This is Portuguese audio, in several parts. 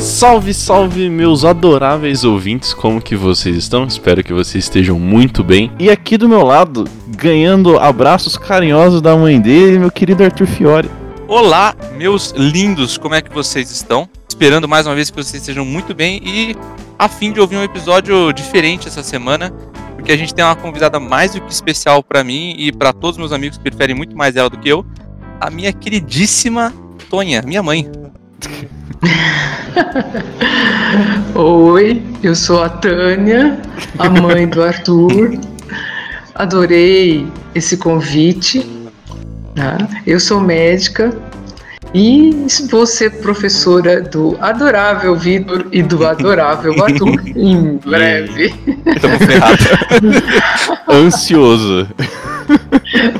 Salve, salve, meus adoráveis ouvintes, como que vocês estão? Espero que vocês estejam muito bem. E aqui do meu lado, ganhando abraços carinhosos da mãe dele, meu querido Arthur Fiore. Olá, meus lindos, como é que vocês estão? Esperando mais uma vez que vocês estejam muito bem e a fim de ouvir um episódio diferente essa semana, porque a gente tem uma convidada mais do que especial para mim e para todos meus amigos que preferem muito mais ela do que eu, a minha queridíssima Tonha, minha mãe. Oi, eu sou a Tânia, a mãe do Arthur. Adorei esse convite. Tá? Eu sou médica e vou ser professora do adorável Vitor e do adorável Arthur em breve. Estamos ferrados. Ansioso.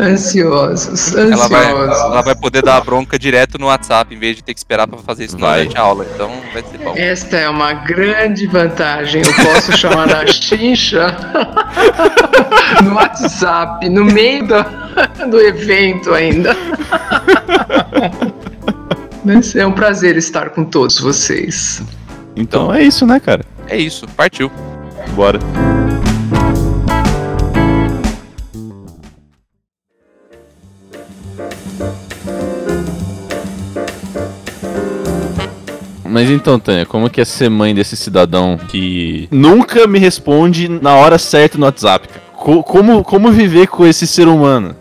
Ansiosos, Ela vai, ansiosos. ela vai poder dar a bronca direto no WhatsApp em vez de ter que esperar para fazer isso Vai. durante a aula. Então vai ser bom. Esta é uma grande vantagem. Eu posso chamar na chincha no WhatsApp, no meio do, do evento ainda. Mas é um prazer estar com todos vocês. Então é isso, né, cara? É isso, partiu. Bora. Mas então, Tânia, como que é ser mãe desse cidadão que nunca me responde na hora certa no WhatsApp? Co- como, como viver com esse ser humano?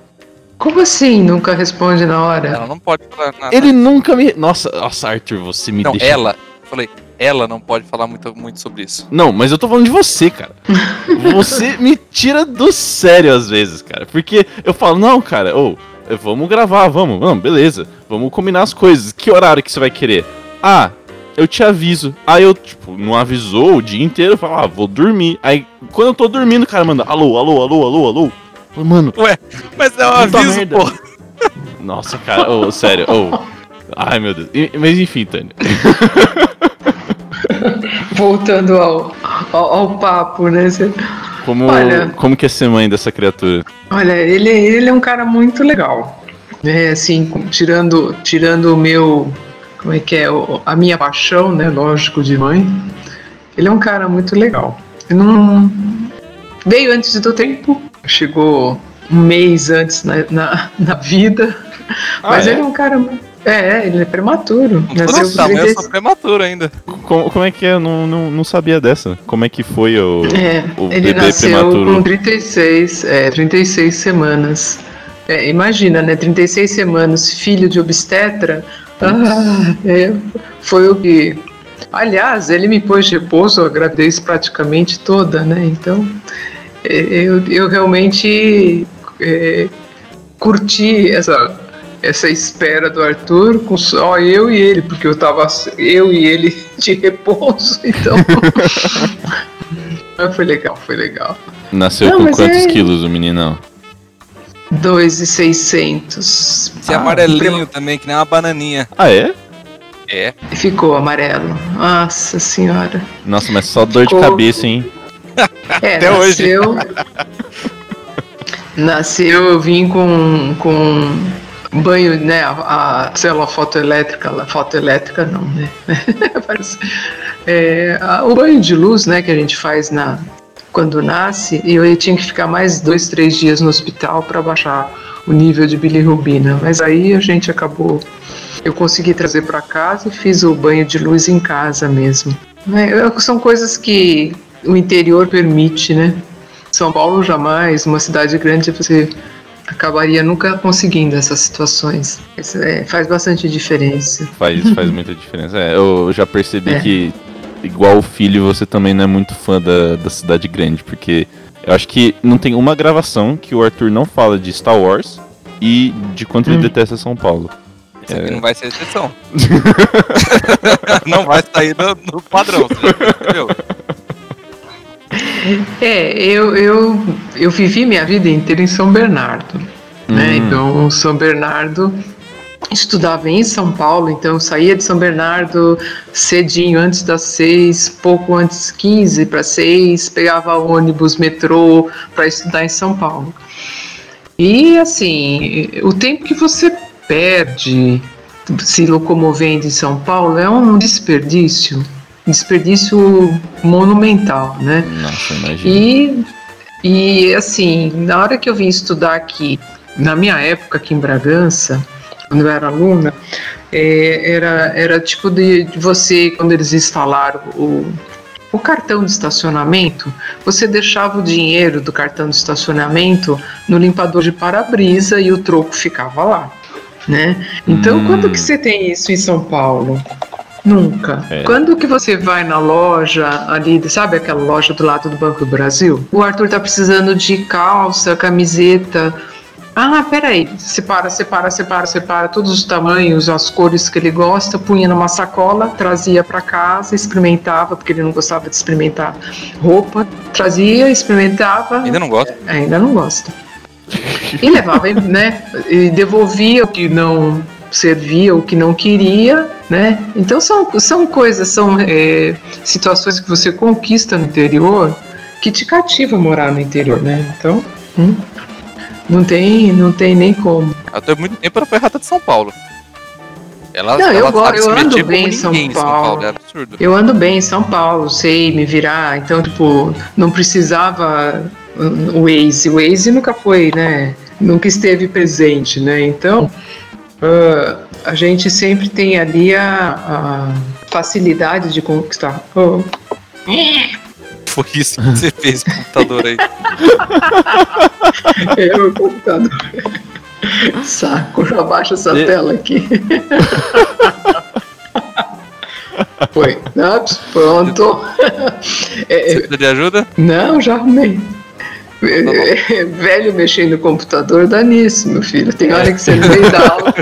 Como assim nunca responde na hora? Ela não pode falar nada. Ele nunca me. Nossa, nossa, Arthur, você me Não, deixa. ela. Falei, ela não pode falar muito, muito sobre isso. Não, mas eu tô falando de você, cara. Você me tira do sério às vezes, cara. Porque eu falo, não, cara, ou vamos gravar, vamos, não, beleza. Vamos combinar as coisas. Que horário que você vai querer? Ah, eu te aviso. Aí eu, tipo, não avisou o dia inteiro, eu falo, ah, vou dormir. Aí, quando eu tô dormindo, o cara manda, alô, alô, alô, alô, alô. Mano, Ué, mas é um aviso, merda. pô. nossa, cara, ô, sério, ô. Ai, meu Deus. E- Mas enfim, Tânia. Voltando ao, ao, ao papo, né? Você- Como, Olha. como que é ser mãe dessa criatura? Olha, ele, ele é um cara muito legal. É assim, tirando, tirando o meu. Como é que é? o- A minha paixão, né? Lógico, de mãe. Ele é um cara muito legal. Ele não. Veio antes do tempo, chegou um mês antes na, na, na vida. Ah, mas é? ele é um cara. mu- É, ele é prematuro. Nasceu esse com tamanho, eu 30 sou prematuro ainda. Como, como é que é? Eu não, não, não sabia dessa. Como é que foi o, É, o ele bebê nasceu prematuro? com 36, é, 36 semanas. É, imagina, né? 36 semanas, filho de obstetra. Ah, é, foi o que. Aliás, ele me pôs de repouso a gravidez praticamente toda, né? Então, é, eu, eu realmente é, curti essa, essa espera do Arthur com só eu e ele, porque eu tava eu e ele de repouso, então. Mas foi legal, foi legal. Nasceu Não, com quantos é- quilos o meninão? 2,600. Esse é amarelinho também, que nem uma bananinha. Ah, é? É. Ficou amarelo. Nossa senhora. Nossa, mas só dor de Ficou- cabeça, hein? É, Até hoje. nasceu. nasceu, eu vim com, com banho, né? A, a célula fotoelétrica, lá, fotoelétrica não, né? É, a- o banho de luz, né, que a gente faz na quando nasce, e eu tinha que ficar mais dois, três dias no hospital para baixar o nível de bilirrubina. Mas aí a gente acabou, eu consegui trazer para casa e fiz o banho de luz em casa mesmo. É, são coisas que o interior permite, né? São Paulo jamais, uma cidade grande você acabaria nunca conseguindo essas situações. Isso é, faz bastante diferença. Faz, faz muita diferença. É, eu já percebi É. que, igual o filho, você também não é muito fã da, da cidade grande, porque eu acho que não tem uma gravação que o Arthur não fala de Star Wars e de quanto ele Hum. detesta São Paulo. Isso aqui É. não vai ser exceção. não vai sair no, no padrão, você já percebeu? É, eu, eu, eu vivi minha vida inteira em São Bernardo. Né? Hum. Então, São Bernardo estudava em São Paulo, então saía de São Bernardo cedinho, antes das seis, pouco antes, 15 para seis, pegava ônibus, metrô para estudar em São Paulo. E assim, o tempo que você perde se locomovendo em São Paulo é um desperdício, desperdício monumental, né? Nossa, imagina. E, e assim, na hora que eu vim estudar aqui, na minha época aqui em Bragança, quando eu era aluna, é, era, era tipo de, de você, quando eles instalaram o, o cartão de estacionamento, você deixava o dinheiro do cartão de estacionamento no limpador de para-brisa e o troco ficava lá, né? Então, Hum. quando que você tem isso em São Paulo? Nunca. É. Quando que você vai na loja ali, sabe aquela loja do lado do Banco do Brasil? O Arthur tá precisando de calça, camiseta. Ah, peraí, separa, separa, separa, separa todos os tamanhos, as cores que ele gosta, punha numa sacola, trazia para casa, experimentava, porque ele não gostava de experimentar roupa, trazia, experimentava, Ainda não gosto. ainda não gosta. E levava, né? E devolvia o que não servia, o que não queria, né? Então são, são coisas, são é, situações que você conquista no interior que te cativa morar no interior, né? Então, hum, não tem, não tem nem como. Até muito tempo ela foi rata de São Paulo. Ela, Não, eu ela gosto- sabe eu ando bem em São ninguém Paulo. É absurdo. Eu ando bem em São Paulo, sei me virar, então, tipo, não precisava uh, o Waze. O Waze nunca foi, né? Nunca esteve presente, né? Então, uh, a gente sempre tem ali a, a facilidade de conquistar. Oh, Foi isso que você fez com o computador aí. é o computador. Saco, abaixa essa E- tela aqui. Foi. Ups, pronto. É, Você precisa de ajuda? Não, já arrumei. Velho mexendo no computador dá nisso, meu filho. Tem hora que você no meio da aula,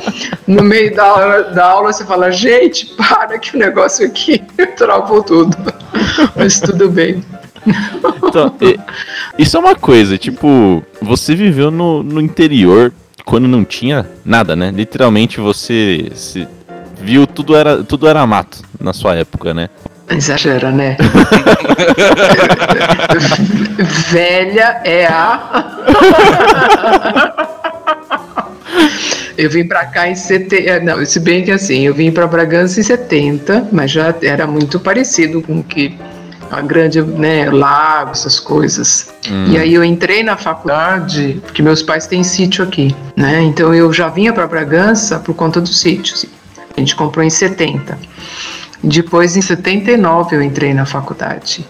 no meio da aula, da aula você fala, gente, para que o negócio aqui travou tudo. Mas tudo bem. Então, isso é uma coisa, tipo, você viveu no, no interior quando não tinha nada, né? Literalmente você se viu tudo era tudo era mato na sua época, né? Exagera, né? Velha é a. Eu vim pra cá em 70. Não, se bem que assim, eu vim pra Bragança em 70, mas já era muito parecido com que a grande, né, lago, essas coisas. Hum. E aí eu entrei na faculdade, porque meus pais têm sítio aqui, né? Então eu já vinha para Bragança por conta do sítio. assim. A gente comprou em 70. Depois, em 79, eu entrei na faculdade.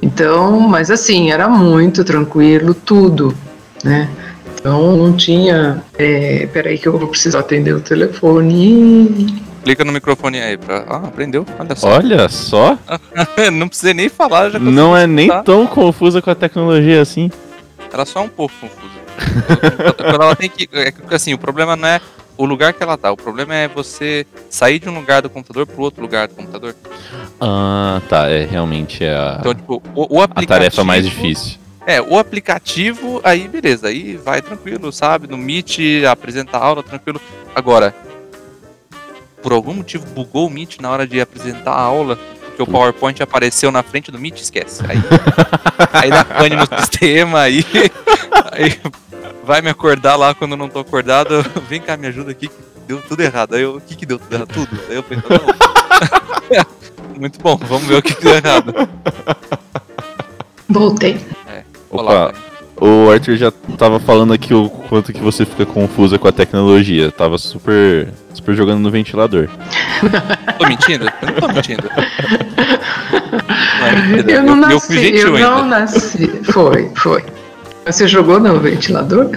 Então, mas assim, era muito tranquilo, tudo, né? Então, não tinha. É, peraí, que eu vou precisar atender o telefone. Clica no microfone aí pra. Ah, aprendeu? Olha só. Olha só, não precisei nem falar, já não é nem tão confusa com a tecnologia assim. Ela só é um pouco confusa. Quando ela tem que. É que assim, o problema não é o lugar que ela tá. O problema é você sair de um lugar do computador pro outro lugar do computador. Ah, tá, é realmente é a, Então, tipo, o, o a aplicativo. tarefa mais difícil. É, o aplicativo, aí beleza, aí vai tranquilo, sabe? No Meet, apresenta a aula tranquilo. Agora, por algum motivo bugou o Meet na hora de apresentar a aula, porque o PowerPoint apareceu na frente do Meet, esquece. Aí, aí dá pane no sistema, aí, aí vai me acordar lá quando eu não tô acordado. Vem cá, me ajuda aqui, que deu tudo errado. Aí eu, o que que deu tudo errado? Tudo. Aí eu pensei, tá bom. Muito bom, vamos ver o que que deu errado. Voltei. Olá, Opa, o Arthur já tava falando aqui o quanto que você fica confusa com a tecnologia. Tava super, super jogando no ventilador. Tô mentindo? Eu não tô mentindo. Não, é mentira. Eu não eu, nasci, eu eu não ainda. nasci. Foi, foi. Você jogou no ventilador?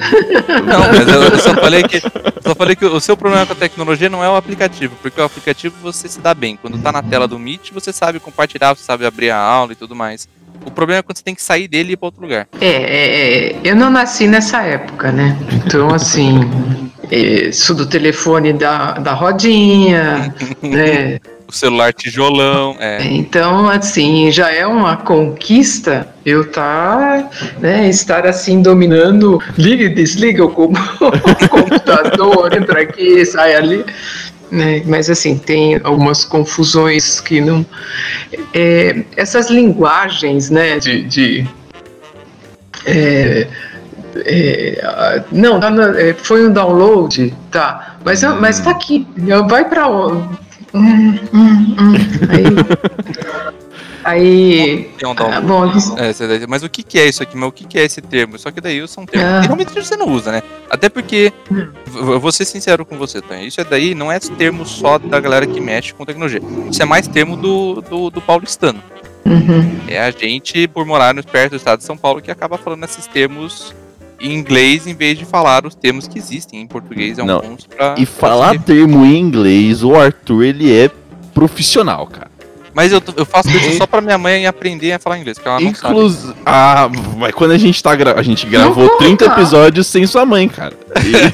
Não, mas eu, eu só falei que. Só falei que o seu problema com a tecnologia não é o aplicativo, porque o aplicativo você se dá bem. Quando tá na tela do Meet, você sabe compartilhar, você sabe abrir a aula e tudo mais. O problema é quando você tem que sair dele e ir pra outro lugar. É, é, é, eu não nasci nessa época, né? Então, assim, é, isso do telefone da, da rodinha, né? O celular tijolão, é. Então, assim, já é uma conquista eu tá, né, estar assim dominando, liga e desliga o, co- o computador, entra aqui, sai ali. Né? Mas assim, tem algumas confusões que não. é, essas linguagens, né, de. de é, é, não, é, foi um download, tá. Mas, mas tá aqui. Vai onde? Hum, hum, hum. Aí. Um ah, bom, É, mas o que, que é isso aqui? Mas o que, que é esse termo? Só que daí são termos Ah. que realmente você não usa, né? Até porque, Hum. eu vou ser sincero com você, Tonha, isso é daí não é termo só da galera que mexe com tecnologia. Isso é mais termo do, do, do paulistano. Uhum. É a gente, por morar no- perto do estado de São Paulo, que acaba falando esses termos em inglês em vez de falar os termos que existem em português. É um Não. monstro pra. E pra falar termo em inglês, o Arthur, ele é profissional, cara. Mas eu, eu faço isso só pra minha mãe aprender a falar inglês, porque ela não sabe. Inclusive. Ah, mas quando a gente tá gra... A gente gravou Não 30 conta. episódios sem sua mãe, cara. E-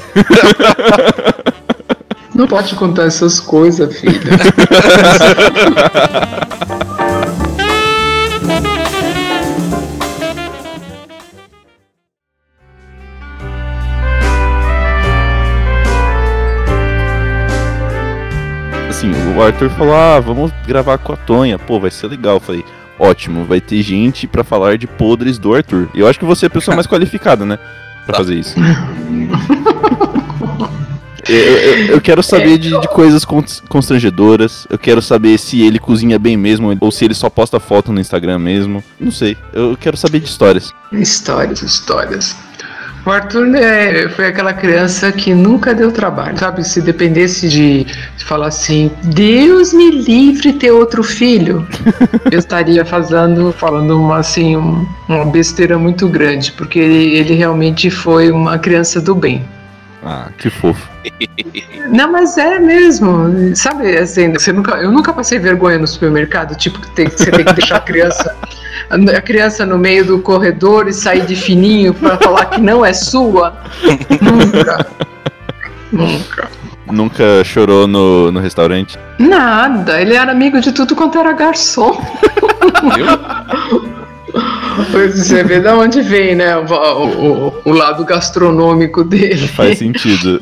Não pode contar essas coisas, filha. Arthur falou: ah, vamos gravar com a Tonha. Pô, vai ser legal. Eu falei. Ótimo, vai ter gente pra falar de podres do Arthur. E eu acho que você é a pessoa mais qualificada, né? Pra Tá. fazer isso. Eu, eu- eu quero saber de, de coisas cons- constrangedoras. Eu quero saber se ele cozinha bem mesmo ou se ele só posta foto no Instagram mesmo. Não sei. Eu quero saber de histórias. Histórias, histórias. O Arthur né, foi aquela criança que nunca deu trabalho, sabe? Se dependesse de, de falar assim, Deus me livre ter outro filho, eu estaria fazendo, falando uma, assim, um- uma besteira muito grande, porque ele, ele realmente foi uma criança do bem. Ah, que fofo. Não, mas é mesmo. Sabe, assim, você nunca, eu nunca passei vergonha no supermercado, tipo, que tem- você tem que deixar a criança, a criança no meio do corredor e sair de fininho para falar que não é sua. Nunca. Nunca. Nunca chorou no, no restaurante? Nada, ele era amigo de tudo quanto era garçom. Você vê de onde vem, né? O, o- o- o lado gastronômico dele. Faz sentido.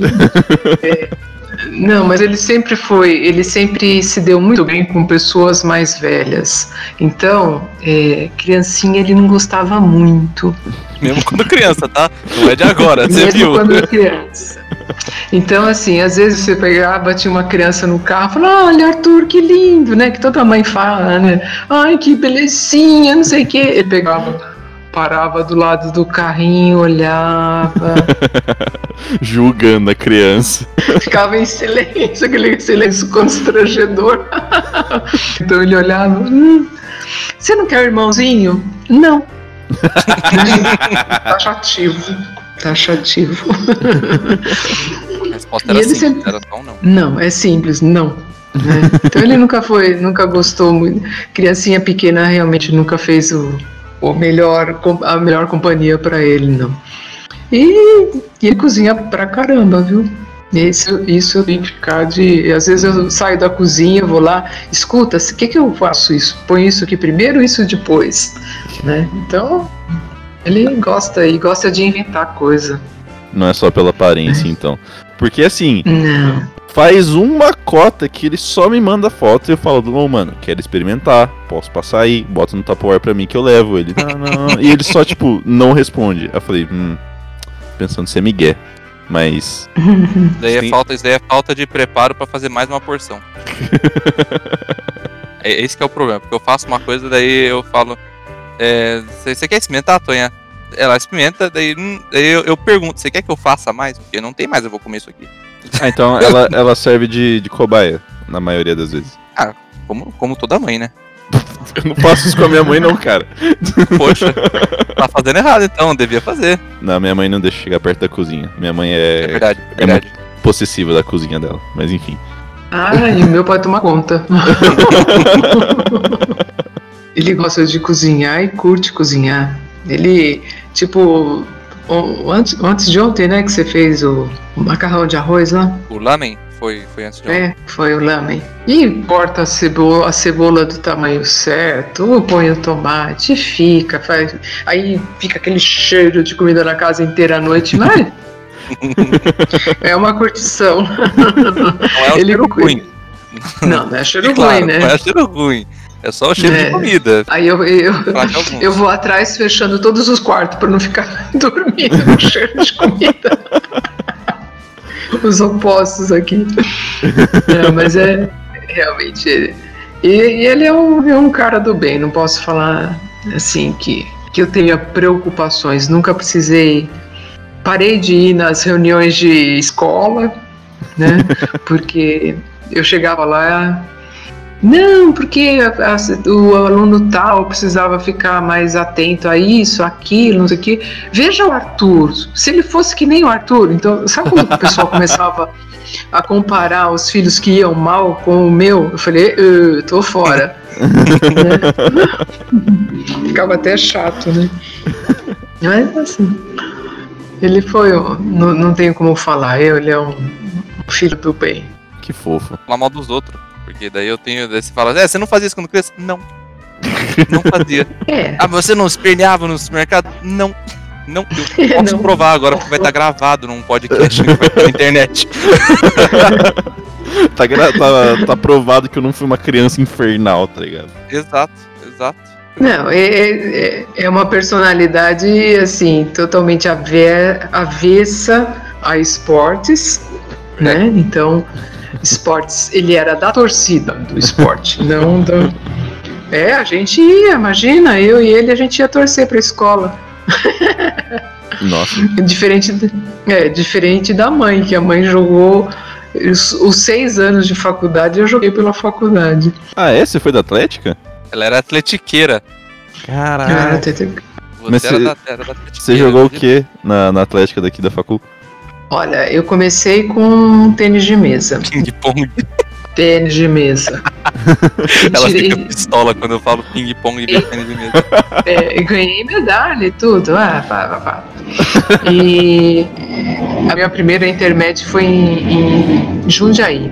Não, mas ele sempre foi, ele sempre se deu muito bem com pessoas mais velhas. Então, é, criancinha ele não gostava muito, Mesmo quando criança, tá? Não é de agora, você mesmo viu? quando criança. Então, assim, às vezes você pegava, tinha uma criança no carro, falava, olha, Arthur, que lindo, né? Que toda mãe fala, né? Ai, que belezinha, não sei o quê. Ele pegava, parava do lado do carrinho, olhava, Julgando a criança. ficava em silêncio, aquele silêncio constrangedor. então ele olhava, hum, você não quer um irmãozinho? Não. Taxativo. Taxativo. A resposta era ele sim, sempre- era um não. Não, é simples, não. né? Então ele nunca foi, nunca gostou muito. Criancinha pequena realmente nunca fez o, o melhor, a melhor companhia pra ele, não. E, e ele cozinha pra caramba, viu? Isso, isso eu tenho que ficar de. Às vezes eu saio da cozinha, vou lá, escuta, o que, que eu faço isso? Põe isso aqui primeiro isso depois? Né? Então, ele gosta e gosta de inventar coisa. Não é só pela aparência, então. Porque assim, Não. Faz uma cota que ele só me manda foto e eu falo, não, mano, quero experimentar, posso passar aí, bota no Tupperware pra mim que eu levo. Ele, não, não, não. E ele só, tipo, não responde. Aí eu falei, hum, pensando se é migué. Mas, Daí é falta, isso daí é falta de preparo pra fazer mais uma porção. é esse que é o problema, porque eu faço uma coisa, daí eu falo. Você quer experimentar, Tonha? Ela experimenta, daí, hum, daí eu, eu pergunto, você quer que eu faça mais? Porque não tem mais, eu vou comer isso aqui. Ah, então ela, ela serve de, de cobaia, na maioria das vezes. Como, como toda mãe, né? Eu não faço isso com a minha mãe, não, cara. Poxa, tá fazendo errado então, devia fazer. Não, minha mãe não deixa chegar perto da cozinha. Minha mãe É, é, verdade, é verdade. possessiva da cozinha dela. Mas enfim. Ah, e o meu pode tomar conta. Ele gosta de cozinhar e curte cozinhar. Ele, tipo, o- antes, antes de ontem, né, que você fez o, o macarrão de arroz lá? O lamen foi, foi antes de ontem. É, foi o lamen. E corta a cebola, a cebola do tamanho certo, põe o tomate, fica, faz. Aí fica aquele cheiro de comida na casa inteira à noite, mas. é uma curtição. Não é o Ele- ruim. Não, não é cheiro Claro, ruim, né? Não é cheiro ruim. É só o cheiro É. de comida. Aí eu, eu, eu vou atrás fechando todos os quartos para não ficar dormindo no cheiro de comida. Os opostos aqui. Não, mas é realmente. ele- E, e ele é um, é um cara do bem, não posso falar assim que, que eu tenha preocupações. Nunca precisei. Parei de ir nas reuniões de escola, né? Porque eu chegava lá, não, porque a- a- o aluno tal precisava ficar mais atento a isso, aquilo, não sei o quê. Veja o Arthur. Se ele fosse que nem o Arthur, então, sabe quando o pessoal começava a comparar os filhos que iam mal com o meu? Eu falei, "Eu tô fora. Ficava até chato, né? Mas assim, ele foi, não, não tenho como falar, ele é um filho do bem. Que fofo. Falar mal dos outros. Porque daí eu tenho. Daí você fala, é, você não fazia isso quando criança? Não. Não fazia. É, Ah, mas você não esperneava no supermercado? Não. Não, eu posso Não. provar agora porque vai estar gravado num podcast que vai estar na internet. Tá, tá, tá provado que eu não fui uma criança infernal, tá ligado? Exato, exato. Não, é, é, é uma personalidade assim totalmente ave- avessa a esportes, né? Então, esportes, ele era da torcida do esporte, não do. É, a gente ia, imagina, eu e ele a gente ia torcer para a escola. Nossa. Diferente, é, diferente da mãe, que a mãe jogou os, seis anos de faculdade, eu joguei pela faculdade. Ah, é? Você foi da Atlética? Ela era atletiqueira. Caralho. Ah, Você Mas era, você- da, era da atletiqueira. Você jogou o quê na, na Atlética daqui da Facul? Olha, eu comecei com tênis de mesa. Ping-pong. Tênis de mesa. Ela Tirei- fica pistola quando eu falo ping-pong e tênis de mesa. é, ganhei medalha e tudo. Ah, pá, pá, pá. E a minha primeira intermédio foi em, em Jundiaí.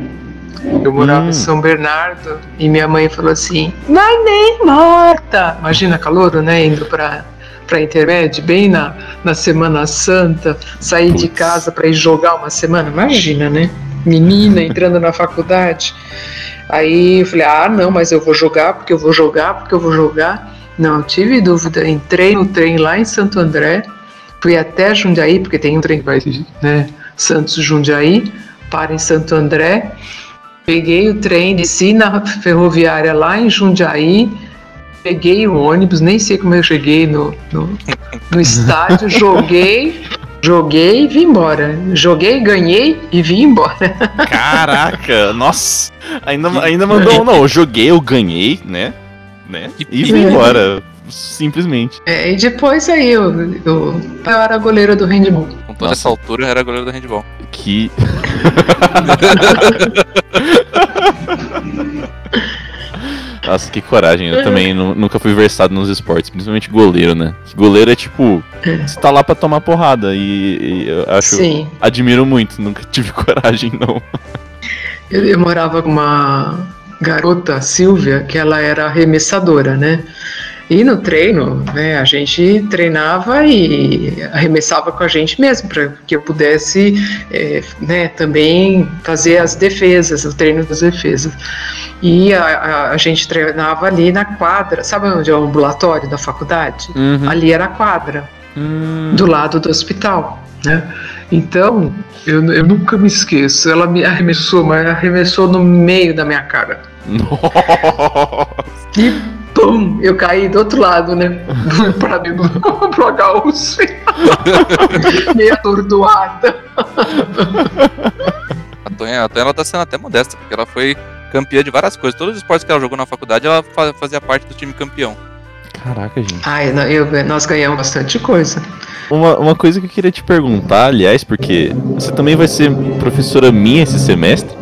Eu morava Hum. em São Bernardo e minha mãe falou assim: Mas nem morta! Imagina calor, né? Indo pra, pra intermédio, bem na, na Semana Santa, sair de casa pra ir jogar uma semana. Imagina, né? Menina entrando na faculdade. Aí eu falei: Ah, não, mas eu vou jogar porque eu vou jogar porque eu vou jogar. Não, tive dúvida. Entrei no trem lá em Santo André, fui até Jundiaí, porque tem um trem que vai, né? Santos Jundiaí, para em Santo André. Peguei o trem, desci na ferroviária lá em Jundiaí, peguei o ônibus, nem sei como eu cheguei no, no, no estádio, joguei, joguei e vim embora. Joguei, ganhei e vim embora. Caraca, nossa. Ainda, ainda mandou um, não, eu joguei, eu ganhei, né? né? E vim embora. Simplesmente. É, e depois aí eu, eu, eu era goleira do handball. Com toda Nossa. essa altura, eu era goleiro do handball. Que. Nossa, que coragem. Eu também nu- nunca fui versado nos esportes, principalmente goleiro, né? Goleiro é tipo, você tá lá pra tomar porrada e, e eu acho, Sim. admiro muito, nunca tive coragem não. Eu, eu morava com uma garota, Silvia, que ela era arremessadora, né? E no treino, né, a gente treinava e arremessava com a gente mesmo, para que eu pudesse eh, né, também fazer as defesas, o treino das defesas. E a, a- a gente treinava ali na quadra, sabe onde é o ambulatório da faculdade? Ali era a quadra Hum. do lado do hospital, né? Então, eu, eu nunca me esqueço. Ela me arremessou, mas arremessou no meio da minha cara. Nossa. E pum, eu caí do outro lado, né? pra dentro do pro HUC. Meio atordoada. A Tonha, a Tonha ela tá sendo até modesta, porque ela foi campeã de várias coisas. Todos os esportes que ela jogou na faculdade, ela fa- fazia parte do time campeão. Caraca, gente. Ai, eu, nós ganhamos bastante coisa. Uma, uma coisa que eu queria te perguntar, aliás, porque você também vai ser professora minha esse semestre.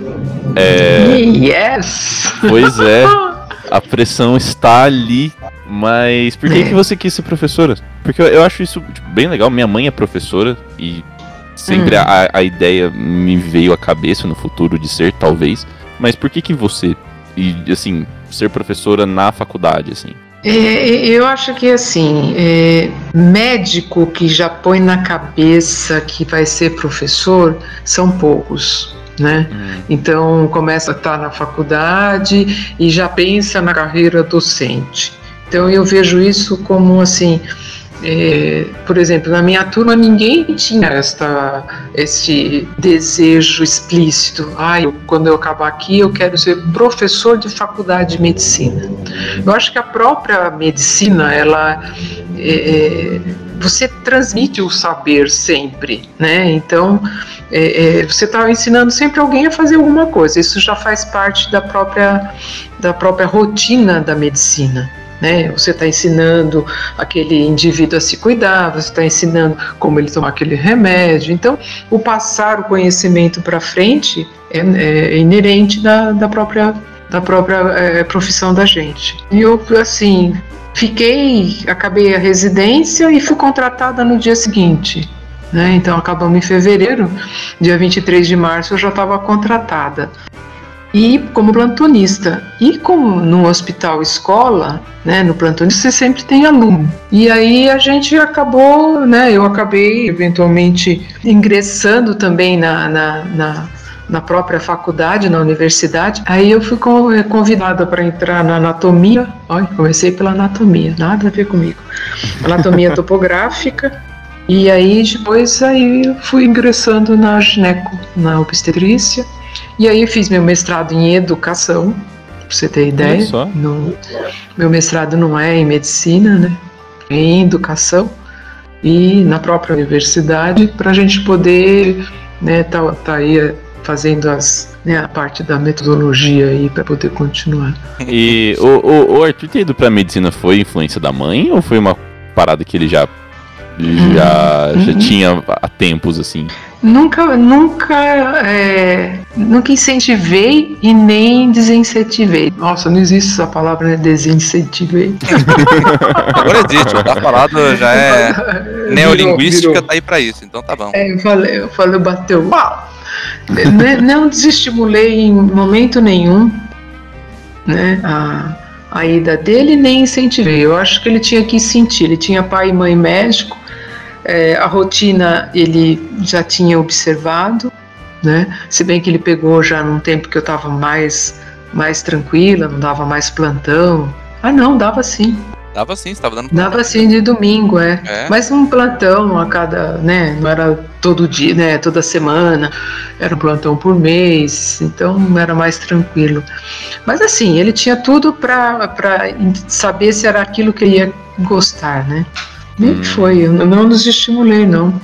É, Yes! pois é, a pressão está ali. Mas por que, que você quis ser professora? Porque eu, eu acho isso tipo, bem legal. Minha mãe é professora e Sempre Hum. a, a ideia me veio à cabeça no futuro de ser, talvez. Mas por que que você, e assim, ser professora na faculdade, assim? É, eu acho que assim, é, médico que já põe na cabeça que vai ser professor são poucos, né? Então começa a estar na faculdade e já pensa na carreira docente. Então eu vejo isso como assim, é, por exemplo, na minha turma ninguém tinha esta, esse desejo explícito. Ah, eu, quando eu acabar aqui eu quero ser professor de faculdade de medicina. Eu acho que a própria medicina, ela é, é, você transmite o saber sempre, né? Então é, é, você está ensinando sempre alguém a fazer alguma coisa. Isso já faz parte da própria da própria rotina da medicina. Né? Você está ensinando aquele indivíduo a se cuidar, você está ensinando como ele tomar aquele remédio. Então, o passar o conhecimento para frente é, é inerente da, da própria, da própria é, profissão da gente. E eu, assim, fiquei, acabei a residência e fui contratada no dia seguinte. Né? Então, acabamos em fevereiro, dia 23 de março, eu já estava contratada e como plantonista. E como no hospital escola, né, no plantonista você sempre tem aluno. E aí a gente acabou, né, eu acabei eventualmente ingressando também na, na, na, na própria faculdade, na universidade. Aí eu fui convidada para entrar na anatomia. Olha, comecei pela anatomia, nada a ver comigo. Anatomia topográfica. E aí depois aí eu fui ingressando na gineco, na obstetrícia. E aí fiz meu mestrado em educação, pra você ter ideia. No, meu mestrado não é em medicina, né? É em educação e na própria universidade para a gente poder, né, tá, tá aí fazendo as, né, a parte da metodologia aí para poder continuar. E o, o, o Arthur ter ido pra medicina foi influência da mãe ou foi uma parada que ele já já, já Uhum. tinha há tempos assim? Nunca, nunca, é, nunca incentivei e nem desincentivei. Nossa, não existe essa palavra, né? Desincentivei. Agora existe, tá falado já é Virou- neolinguística, virou. tá aí pra isso, então tá bom. É, eu falei, eu falei, bateu. Uau! Né, não desestimulei em momento nenhum né, a, a ida dele, nem incentivei. Eu acho que ele tinha que sentir. Ele tinha pai e mãe médico, é, a rotina ele já tinha observado, né? Se bem que ele pegou já num tempo que eu estava mais, mais tranquila, não dava mais plantão. Ah, não, dava sim. Dava sim, você tava dando Dava sim de domingo, é. É. Mas um plantão a cada, né? Não era todo dia, né? Toda semana. Era um plantão por mês, então era mais tranquilo. Mas assim, ele tinha tudo para saber se era aquilo que ele ia gostar, né? Nem Hum. foi, eu não nos estimulei, não.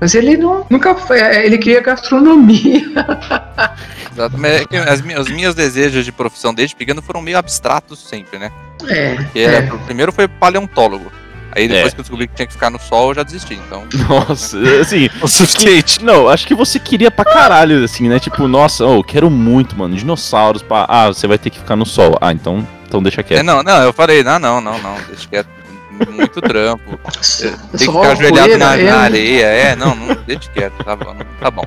Mas ele não, nunca foi, é, ele queria gastronomia. Exatamente. É que as minhas, os meus desejos de profissão desde pequeno foram meio abstratos sempre, né? É, Porque era- é. primeiro foi paleontólogo. Aí depois É. que eu descobri que tinha que ficar no sol, eu já desisti. Então, Nossa, assim, o suficiente. Não, acho que você queria pra caralho, assim, né? Tipo, nossa, oh, eu quero muito, mano, dinossauros pra. Ah, você vai ter que ficar no sol. Ah, então, então deixa É, quieto. não, não, eu falei, não, não, não, não, deixa quieto. Muito trampo. Tem que ficar ajoelhado poeira, na, é, na areia. É, não, não, deixa quieto, tá bom. Tá bom.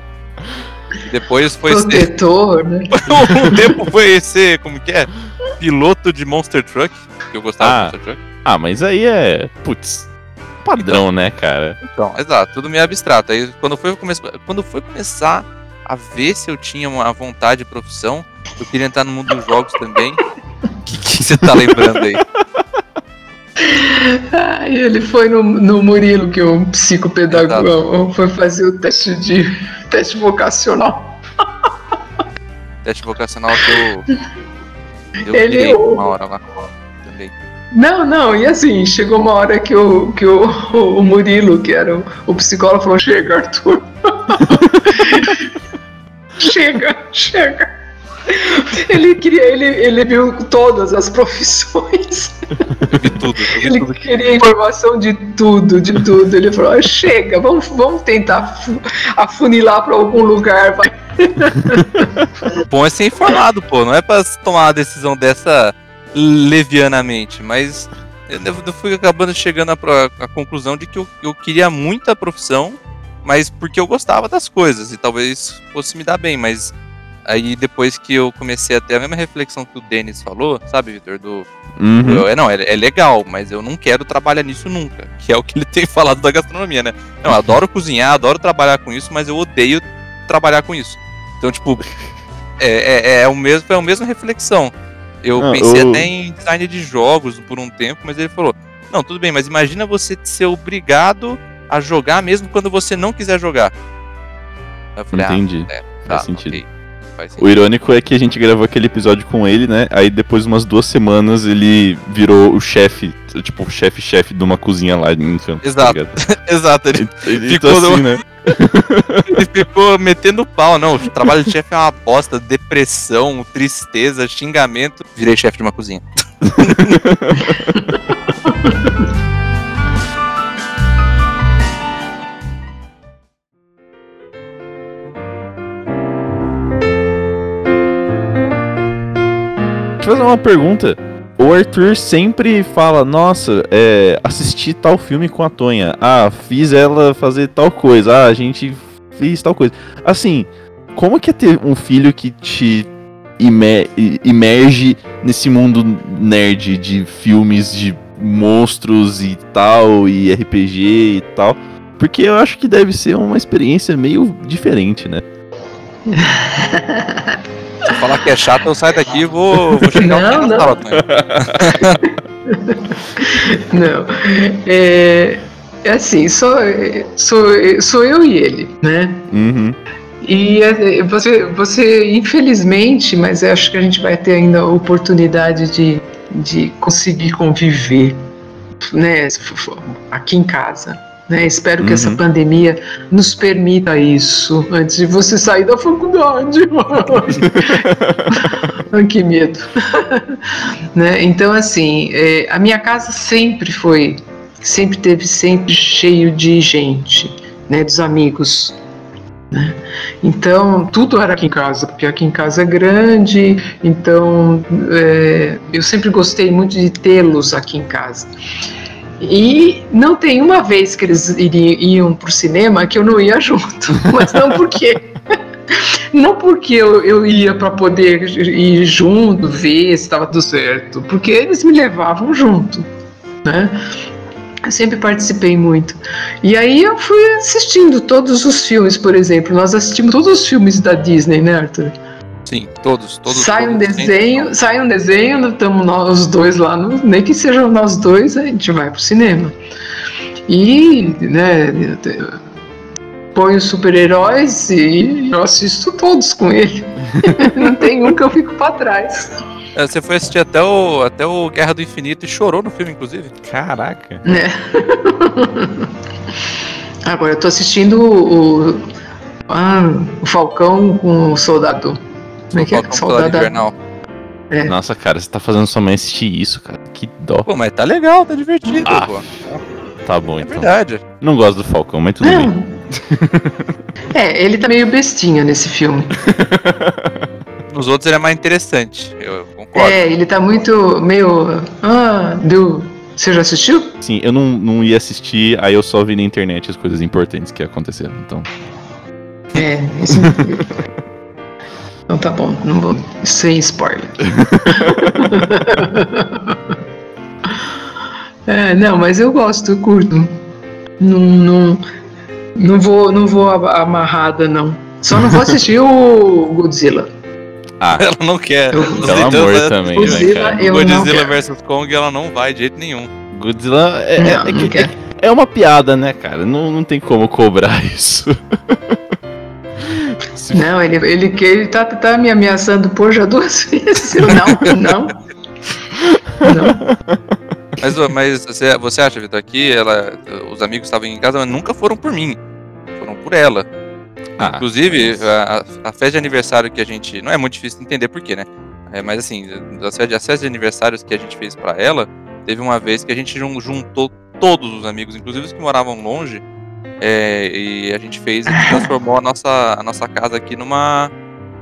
Depois foi ser, protetor, né? um tempo foi ser, como que é? Piloto de Monster Truck, que eu gostava Ah. de Monster Truck. Ah, mas aí é. Putz. Padrão, né, cara? Então, exato, tudo meio abstrato. Aí quando foi, come... quando foi começar a ver se eu tinha uma vontade de profissão, eu queria entrar no mundo dos jogos também. O que que você tá lembrando aí? Ah, ele foi no, no Murilo, que é um psicopedagogo, foi fazer o teste de teste vocacional. Teste vocacional que eu. Ele- pirei uma hora lá também. Não, não, e assim, chegou uma hora que o, que o, o Murilo, que era o, o psicólogo, falou: chega, Arthur. chega, chega. Ele queria, ele, ele viu todas as profissões. Eu vi tudo, Ele tudo. queria informação de tudo, de tudo. Ele falou: "Ah, chega, vamos, vamos tentar fu- afunilar para algum lugar. Vai. O bom é ser informado, pô. Não é pra tomar uma decisão dessa levianamente, mas eu, eu fui acabando chegando à, conclusão de que eu, eu queria muito a profissão, mas porque eu gostava das coisas e talvez fosse me dar bem, mas aí depois que eu comecei a ter a mesma reflexão que o Denis falou, sabe, Vitor, do Uhum. eu- é, não, é, é legal, mas eu não quero trabalhar nisso nunca. Que é o que ele tem falado da gastronomia, né? Não, eu adoro cozinhar, adoro trabalhar com isso, mas eu odeio trabalhar com isso. Então, tipo, é, é, é o mesmo, é a mesma reflexão. Eu Não, pensei eu- até em design de jogos por um tempo, mas ele falou: Não, tudo bem, mas imagina você ser obrigado a jogar mesmo quando você não quiser jogar. Eu falei, Entendi. ah, é, Faz tá, sentido. ok, faz O irônico é que a gente gravou aquele episódio com ele, né? Aí depois de umas duas semanas ele virou o chefe, tipo, o chefe-chefe de uma cozinha lá em campo. tá Exato. ligado? Exato, ele, Ele Ficou tá assim, no- né? ele ficou metendo pau. Não, o trabalho de chefe é uma bosta, depressão, tristeza, xingamento. Virei chefe de uma cozinha. Eu fazer uma pergunta. O Arthur sempre fala, nossa, é, assisti tal filme com a Tonha. Ah, fiz ela fazer tal coisa. Ah, a gente fez tal coisa. Assim, como que é ter um filho que te imer- imerge nesse mundo nerd de filmes de monstros e tal, e RPG e tal? Porque eu acho que deve ser uma experiência meio diferente, né? Se falar que é chato, eu saio daqui e vou, vou chegar Não, não. sala, Tonho. Não. É, é assim, sou, sou, sou eu e ele, né? Uhum. E é, você, você, infelizmente, mas eu acho que a gente vai ter ainda a oportunidade de, de conseguir conviver, né? Aqui em casa. Né? Espero que essa Uhum. pandemia nos permita isso antes de você sair da faculdade. Ai, que medo. né? Então, assim, é, a minha casa sempre foi, sempre teve sempre cheio de gente, né? Dos amigos. né? Então, tudo era aqui em casa, porque aqui em casa é grande, então é, eu sempre gostei muito de tê-los aqui em casa. E não tem uma vez que eles iriam, iam pro cinema que eu não ia junto, mas não porque não porque eu, eu ia para poder ir junto, ver se estava tudo certo, porque eles me levavam junto, né? Eu sempre participei muito. E aí eu fui assistindo todos os filmes, por exemplo. Nós assistimos todos os filmes da Disney, né, Arthur? Sim, todos, todos. sai um todos, desenho, sai um desenho, estamos nós dois lá, no, nem que sejam nós dois, a gente vai pro cinema. E, né, põe os super-heróis e eu assisto todos com ele. Não tem um que eu fico para trás. É, Você foi assistir até o, até o Guerra do Infinito e chorou no filme, inclusive. Caraca. né? Agora eu tô assistindo o, o, ah, o Falcão com o Soldado. Como é que é? Falcão Soldado Invernal. Nossa, cara, você tá fazendo sua mãe assistir isso, cara. Que dó. Pô, mas tá legal, tá divertido, Ah, pô. Tá bom, É então. verdade. Não gosto do Falcão, mas tudo bem. Não. É, ele tá meio bestinha nesse filme. Nos outros ele é mais interessante, eu concordo. É, ele tá muito meio. Ah, deu. Você já assistiu? Sim, eu não, não ia assistir, aí eu só vi na internet as coisas importantes que aconteceram. Então, É, esse. Então tá bom, não vou. Sem spoiler. é, não, mas eu gosto, eu curto. Não, não, não vou, não vou amarrada, não. Só não vou assistir o Godzilla. ah, Ela não quer. Eu- pelo sei, amor então, também, né, Godzilla, não Godzilla vs Kong ela não vai de jeito nenhum. Godzilla é, Não, é, não que- quero. é uma piada, né, cara? Não, não tem como cobrar isso. Se- Não, ele, ele, que- ele tá, tá me ameaçando por já duas vezes. Eu, não, não. Não. Mas, mas você, você acha, Vitor, aqui ela, os amigos estavam em casa, mas nunca foram por mim. Foram por ela. Ah, Inclusive, a, a festa de aniversário que a gente. Não é muito difícil de entender por quê, né? É, mas assim, as festas de aniversários que a gente fez pra ela, teve uma vez que a gente jun- juntou todos os amigos, inclusive os que moravam longe, é, e a gente fez, gente transformou a nossa, a nossa casa aqui numa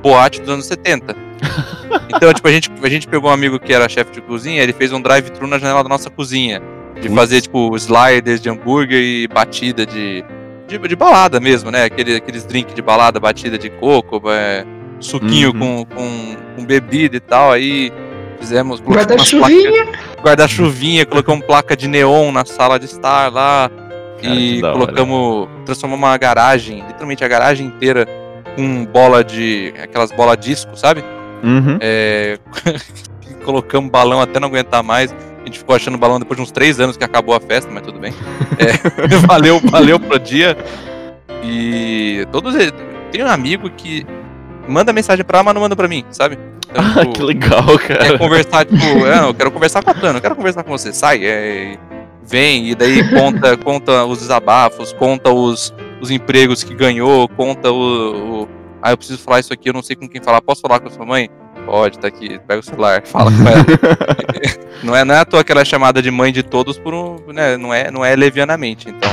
boate dos anos 70. Então, tipo, a gente, a gente pegou um amigo que era chefe de cozinha, ele fez um drive-thru na janela da nossa cozinha. De fazer, tipo, sliders de hambúrguer e batida de, de, de balada mesmo, né? Aquele, aqueles drinks de balada, batida de coco, é, suquinho Uhum. com, com, com bebida e tal. Aí fizemos. Guarda-chuvinha. Guarda-chuvinha, colocamos placa de neon na sala de estar lá. Cara, e colocamos. Transformamos uma garagem, literalmente a garagem inteira, com bola de. aquelas bolas disco, sabe? Uhum. É, colocamos balão até não aguentar mais. A gente ficou achando balão depois de uns três anos que acabou a festa, mas tudo bem. É, valeu, valeu pro dia. E todos eles. Tem um amigo que manda mensagem pra lá, mas não manda pra mim, sabe? Então, Ah, tipo, que legal, quer cara. conversar, tipo, é, não, eu quero conversar com a Tana, eu quero conversar com você, sai, é, vem, e daí conta, conta os desabafos, conta os, os empregos que ganhou, conta o, o- Ah, eu preciso falar isso aqui, eu não sei com quem falar. Posso falar com a sua mãe? Pode, tá aqui, pega o celular, fala com ela. não, é, não é à toa aquela chamada de mãe de todos por um. Né, não, é, não é levianamente. Então.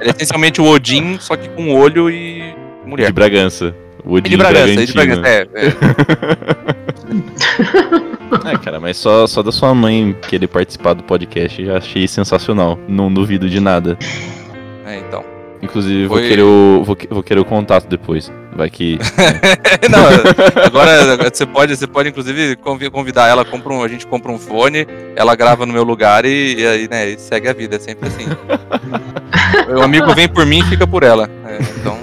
É essencialmente o Odin, só que com olho e mulher. De Bragança. O E Odin de Bragança, e de. Bragança, é, é. É, cara, mas só, só da sua mãe querer participar do podcast já achei sensacional. Não duvido de nada. É, então. Inclusive, vou, Foi- querer o, vou, vou querer o contato depois. Vai que. não, agora você pode, você pode inclusive convi- convidar ela, compra um, a gente compra um fone, ela grava no meu lugar e, e aí, né, e segue a vida, é sempre assim. o amigo vem por mim e fica por ela. É, então,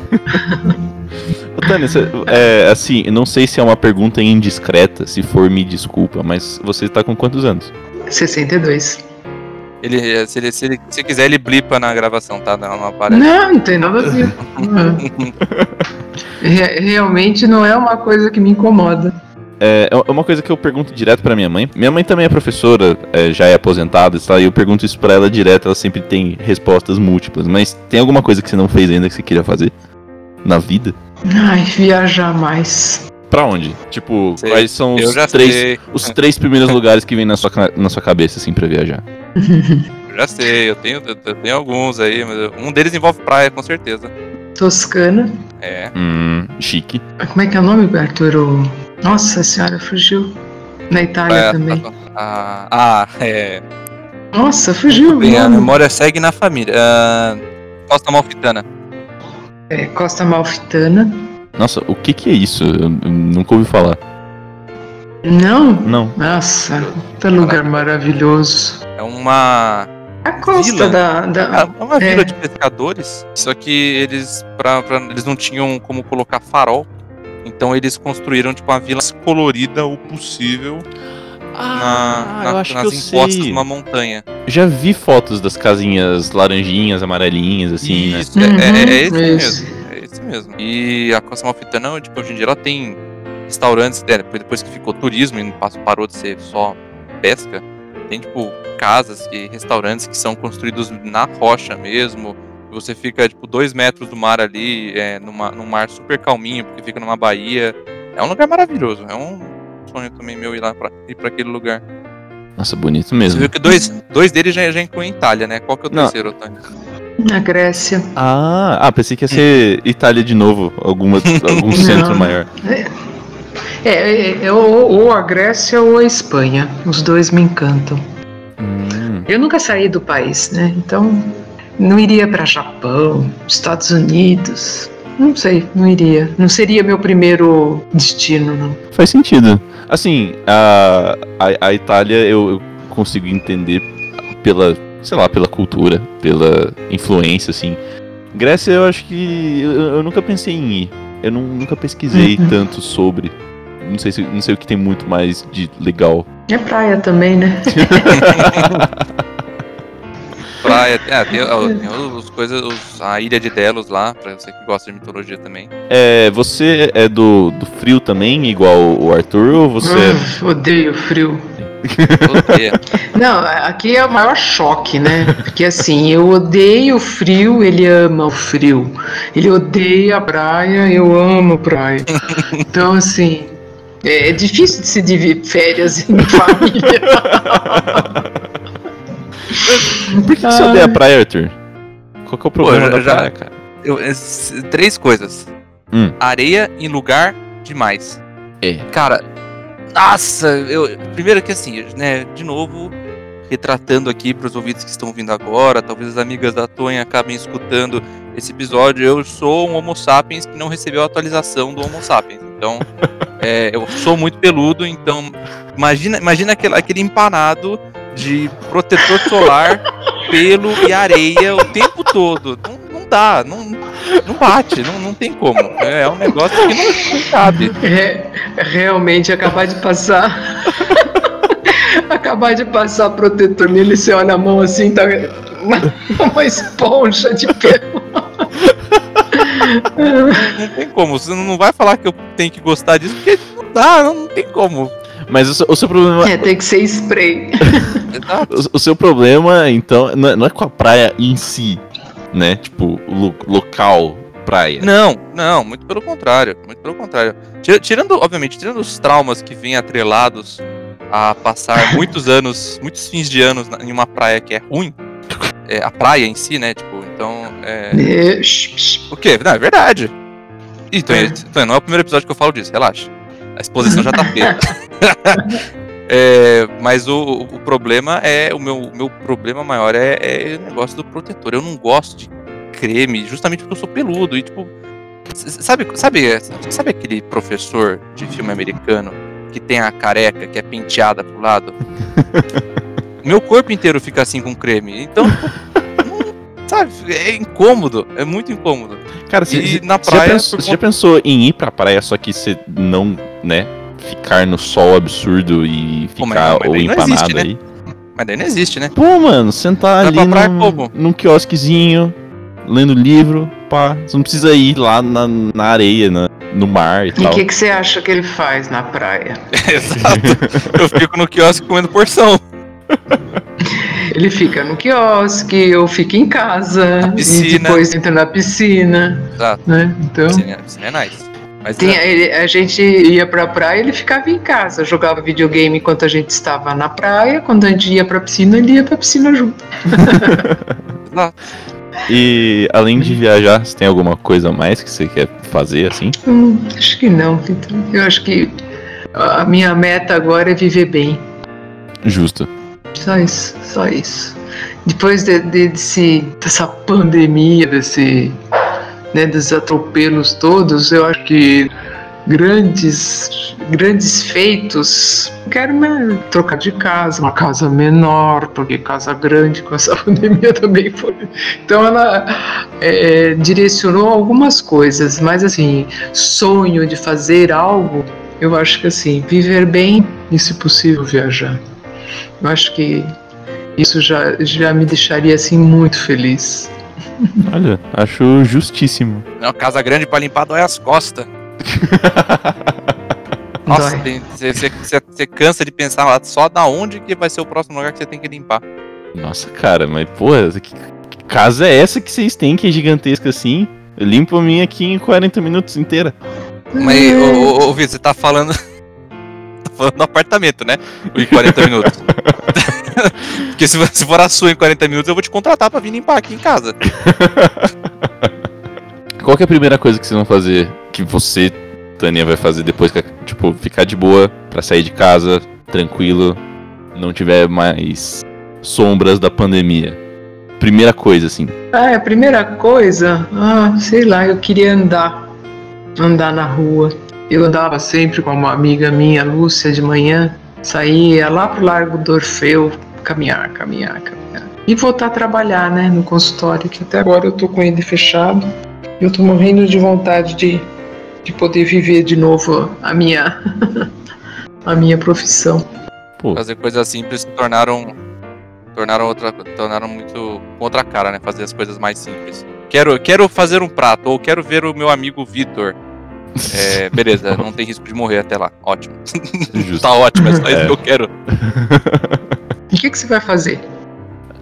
Tânia, cê- é, assim, eu não sei se é uma pergunta indiscreta, se for, me desculpa, mas você tá com quantos anos? 62. ele, se, ele, se ele se quiser, ele blipa na gravação, tá? Não, não aparece. Não, não tem nada a ver. Re- realmente não é uma coisa que me incomoda. É é uma coisa que eu pergunto direto pra minha mãe. Minha mãe também é professora, é, já é aposentada, tá? e eu pergunto isso pra ela direto, ela sempre tem respostas múltiplas. Mas tem alguma coisa que você não fez ainda que você queria fazer? Na vida? Ai, viajar mais. Pra onde? Tipo, Sei. quais são os três, sei, os três primeiros lugares que vem na sua, na sua cabeça, assim, pra viajar? eu já sei, eu tenho, eu tenho alguns aí, mas eu- um deles envolve praia, com certeza. Toscana. É. Hum, chique. Como é que é o nome, Arthur? Nossa senhora, fugiu. Na Itália praia também. ah, ah, é. Nossa, fugiu. Bem, a memória segue na família. Ah, Costa Malfitana. É, Costa Malfitana. Nossa, o que que é isso? Eu, nunca ouvi falar. Não? Não. Nossa, que lugar maravilhoso. É uma. A costa Vila? da. da- É uma É. vila de pescadores, só que eles, pra, pra- eles não tinham como colocar farol, então eles construíram tipo uma vila mais colorida o possível na, na- nas encostas de uma montanha. Já vi fotos das casinhas laranjinhas, amarelinhas, assim, né? Isso, é, é- é esse Uhum, mesmo. É esse mesmo. E a Costa Malfitana, tipo, hoje em dia ela tem restaurantes, né, depois, depois que ficou turismo e parou de ser só pesca, tem tipo casas e restaurantes que são construídos na rocha mesmo. Você fica tipo dois metros do mar ali, é, numa, num mar super calminho, porque fica numa baía. É um lugar maravilhoso. É um sonho também meu ir lá pra, ir pra aquele lugar. Nossa, bonito Você mesmo. viu que dois, dois deles já, já incluem Itália, né? Qual que é o Não. terceiro, Otávio? Na Grécia. Ah, ah, pensei que ia ser Itália de novo, alguma, algum centro Não. maior. É, é, é ou, ou a Grécia ou a Espanha. Os dois me encantam. Hum, Eu nunca saí do país, né? Então não iria para Japão, Estados Unidos. Não sei, não iria. Não seria meu primeiro destino, não. faz sentido. Assim, a, a, a Itália eu, eu consigo entender pela, sei lá, pela cultura, pela influência, assim. Grécia eu acho que eu, eu nunca pensei em ir. Eu nu- nunca pesquisei Uhum. tanto sobre. Não sei, se, não sei o que tem muito mais de legal. É praia também, né? Praia, é, tem, tem os coisas, os- a ilha de Delos lá, pra você que gosta de mitologia também. É, você é do, do frio também, igual o Arthur, ou você é Hum, odeio frio. Odeia. Não, aqui é o maior choque, né? Porque assim, eu odeio o frio, ele ama o frio. Ele odeia a praia, eu amo praia. Então, assim, é, é difícil de se dividir férias em família. Por que, que você odeia a praia, Arthur? Qual que é o problema já- da já- praia, cara? Eu- es- três coisas. Hum. Areia em lugar demais. É. Cara, nossa, eu. Primeiro que assim, né, de novo, retratando aqui para os ouvintes que estão vindo agora, talvez as amigas da Tonha acabem escutando esse episódio eu sou um Homo sapiens que não recebeu a atualização do Homo sapiens. Então, é, eu sou muito peludo, então imagina, imagina aquele, aquele empanado de protetor solar, pelo e areia o tempo todo. Não, não dá, não, não bate, não, não tem como. É, é um negócio que não, não cabe. É, realmente acabar de passar. acabar de passar protetor nele, você olha a mão assim, tá uma, uma esponja de pelo. Não tem como, você não vai falar que eu tenho que gostar disso, porque não dá, não, não tem como. Mas o seu, o seu problema. É, tem que ser spray. o, o, seu problema, então, não é, não é, com a praia em si, né? Tipo, lo, local, praia. Não, não, muito pelo contrário. Muito pelo contrário. Tirando, obviamente, tirando os traumas que vêm atrelados a passar muitos anos, muitos fins de anos em uma praia que é ruim. É, a praia em si, né? Tipo, então. É... o quê? Não, é verdade. Então, então, não é o primeiro episódio que eu falo disso, relaxa. A exposição já tá feita. é, mas o, o, problema é. O meu, meu problema maior é, é o negócio do protetor. Eu não gosto de creme, justamente porque eu sou peludo. E tipo. Sabe, sabe, sabe aquele professor de filme americano que tem a careca que é penteada pro lado? meu corpo inteiro fica assim com creme. Então, sabe, é incômodo, é muito incômodo. Cara, você na praia. Já pensou, você já pensou em ir pra praia, só que você não, né, ficar no sol absurdo e ficar Pô, ou empanado existe, né? aí? Mas daí não existe, né? Pô, mano, sentar ali num, num quiosquezinho, lendo livro, pá. Você não precisa ir lá na, na areia, na, no mar e, e tal. E o que, que você acha que ele faz na praia? Exato. Eu fico no quiosque comendo porção. Ele fica no quiosque, eu fico em casa, e depois entra na piscina. Exato. Né? Então, piscina, piscina é nice. Mas tem, é... ele, a gente ia pra praia, ele ficava em casa, jogava videogame enquanto a gente estava na praia. Quando a gente ia pra piscina, ele ia pra piscina junto. E além de viajar, você tem alguma coisa a mais que você quer fazer assim? Hum, acho que não, Vitor. Eu acho que a minha meta agora é viver bem. Justo. Só isso, só isso. Depois de, de, desse, dessa pandemia, desse, né, dos atropelos todos, eu acho que grandes, grandes feitos. Quero né, trocar de casa, uma casa menor, porque casa grande com essa pandemia também foi. Então ela é, direcionou algumas coisas, mas assim, sonho de fazer algo, eu acho que assim, viver bem e se possível viajar. Eu acho que isso já, já me deixaria assim muito feliz. Olha, acho justíssimo. É uma casa grande para limpar dói as costas. Nossa, você cansa de pensar lá só da onde que vai ser o próximo lugar que você tem que limpar. Nossa, cara, mas porra, que, que casa é essa que vocês têm que é gigantesca assim? Eu limpo a minha aqui em 40 minutos inteira. Mas, ô, ô, ô Vitor, você tá falando falando do apartamento, né? Em 40 minutos. Porque se, se for a sua em 40 minutos, eu vou te contratar pra vir limpar aqui em casa. Qual é a primeira coisa que vocês vão fazer, que você, Tânia, vai fazer depois que, tipo, ficar de boa pra sair de casa, tranquilo, não tiver mais sombras da pandemia? Primeira coisa, assim. Ah, a primeira coisa, ah, sei lá, eu queria andar. Andar na rua. Eu andava sempre com uma amiga minha, Lúcia, de manhã, saía lá pro Largo do Orfeu, caminhar, caminhar, caminhar. E voltar a trabalhar, né, no consultório, que até agora eu tô com ele fechado. Eu tô morrendo de vontade de, de poder viver de novo a minha, a minha profissão. Pô. Fazer coisas simples se tornaram tornaram outra tornaram muito outra cara, né? Fazer as coisas mais simples. Quero quero fazer um prato ou quero ver o meu amigo Vitor é, beleza, não tem risco de morrer até lá. Ótimo. tá ótimo, é só isso é. que eu quero. E o que, que você vai fazer?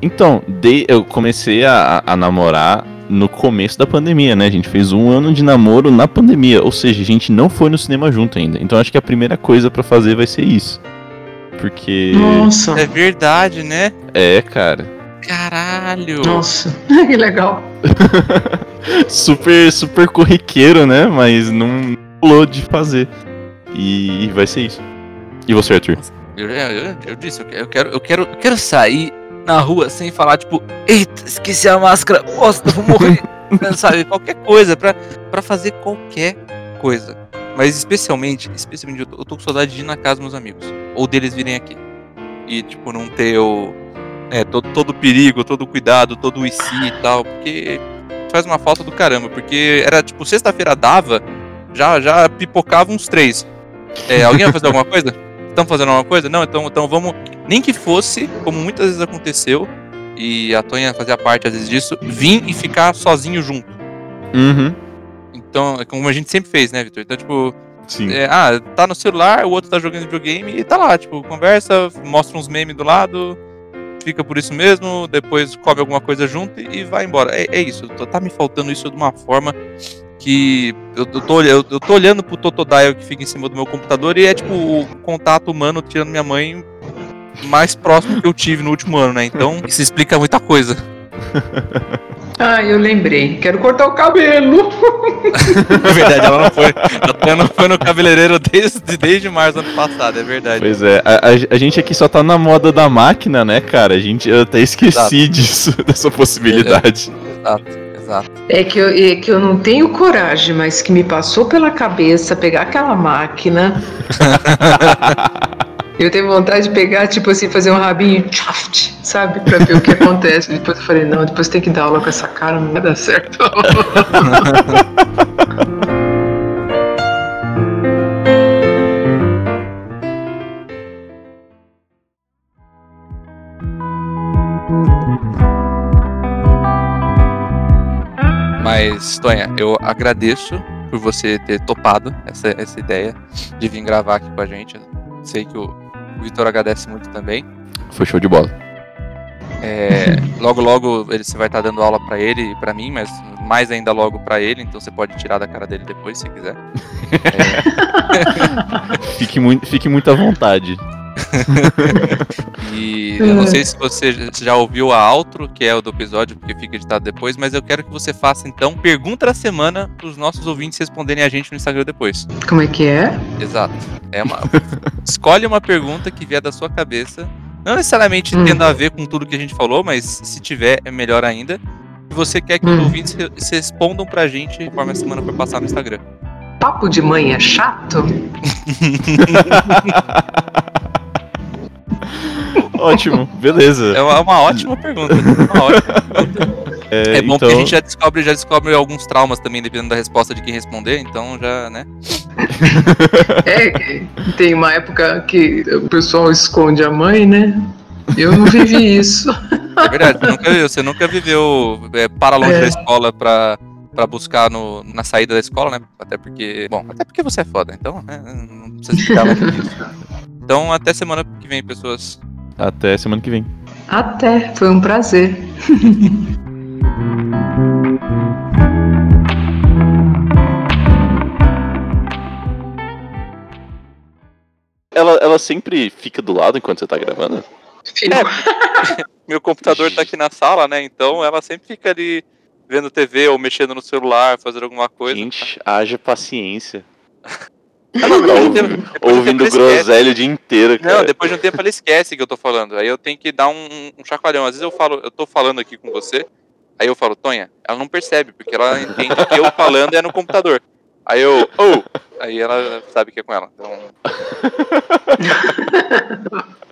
Então, de, eu comecei a, a, namorar no começo da pandemia, né? A gente fez um ano de namoro na pandemia, ou seja, a gente não foi no cinema junto ainda. Então acho que a primeira coisa para fazer vai ser isso. Porque. Nossa! É verdade, né? É, cara. Caralho! Nossa, que legal! super, super corriqueiro, né? Mas não pulou de fazer. E vai ser isso. E você, Arthur? Eu, eu, eu disse, eu quero, eu, quero, eu quero sair na rua sem falar, tipo, eita, esqueci a máscara, bosta, vou morrer. sabe? Qualquer coisa, pra, pra fazer qualquer coisa. Mas especialmente, especialmente, eu tô, eu tô com saudade de ir na casa dos meus amigos. Ou deles virem aqui. E, tipo, não ter o. É, todo, todo perigo, todo cuidado, todo o IC e tal. Porque faz uma falta do caramba. Porque era, tipo, sexta-feira dava, já, já pipocava uns três. É, alguém vai fazer alguma coisa? Estão fazendo alguma coisa? Não, então, então vamos. Nem que fosse, como muitas vezes aconteceu, e a Tonha fazia parte às vezes disso, vir e ficar sozinho junto. Uhum. Então, é como a gente sempre fez, né, Vitor? Então, tipo, Sim. é, ah, tá no celular, o outro tá jogando videogame e tá lá, tipo, conversa, mostra uns memes do lado, fica por isso mesmo, depois come alguma coisa junto e vai embora. É, é isso, tá me faltando isso de uma forma que eu, eu, tô, eu, eu tô olhando pro Totodile que fica em cima do meu computador e é tipo o contato humano tirando minha mãe mais próximo que eu tive no último ano, né? Então, isso explica muita coisa. Ah, eu lembrei. Quero cortar o cabelo. É verdade, ela não foi. A Tonha não foi no cabeleireiro desde, desde março do ano passado, é verdade. Pois é, a, a- a gente aqui só tá na moda da máquina, né, cara? A gente, eu até esqueci Exato. disso, dessa possibilidade. Exato, exato. É que, eu, é que eu não tenho coragem, mas que me passou pela cabeça pegar aquela máquina. eu tenho vontade de pegar, tipo assim, fazer um rabinho, tchaft, sabe? Pra ver o que acontece. Depois eu falei, não, depois tem que dar aula com essa cara, não vai dar certo. Mas, Tonha, eu agradeço por você ter topado essa, essa ideia de vir gravar aqui com a gente. Sei que o, o Vitor agradece muito também. Foi show de bola. É, logo, logo ele, você vai estar dando aula pra ele e pra mim, mas mais ainda logo pra ele, então você pode tirar da cara dele depois se quiser. Fique muito, fique muito à vontade. E eu não sei se você já ouviu a outro, que é o do episódio, porque fica editado depois, mas eu quero que você faça então pergunta da semana pros nossos ouvintes responderem a gente no Instagram depois. Como é que é? Exato. É uma... Escolhe uma pergunta que vier da sua cabeça. Não necessariamente Hum. tendo a ver com tudo que a gente falou, mas se tiver, é melhor ainda. E você quer que os Hum. ouvintes re- respondam pra gente conforme a semana for passar no Instagram. Papo de mãe é chato? Ótimo, beleza. É uma, uma ótima pergunta. Uma ótima pergunta. É, bom então, porque a gente já descobre, já descobre alguns traumas também, dependendo da resposta de quem responder, então já, né? É, que tem uma época que o pessoal esconde a mãe, né? Eu não vivi isso. É verdade, você nunca, viveu- você nunca viveu é, para longe É. da escola pra, pra buscar no, na saída da escola, né? Até porque. Bom, até porque você é foda, então né, não precisa explicar mais do que isso. Então até semana que vem, pessoas. Até semana que vem. Até, foi um prazer. Ela, ela sempre fica do lado enquanto você tá gravando? Meu computador tá aqui na sala, né? Então ela sempre fica ali vendo TV ou mexendo no celular, fazendo alguma coisa. Gente, haja paciência. Ah, não, depois de um tempo- de um Ouvindo tempo esquece. groselha o dia inteiro, cara. Não, depois de um tempo ela esquece que eu tô falando. Aí eu tenho que dar um, um chacoalhão. Às vezes eu falo, eu tô falando aqui com você, aí eu falo, Tonha, ela não percebe, porque ela entende que eu falando é no computador. Aí eu, oh! Aí ela sabe que é com ela. Então,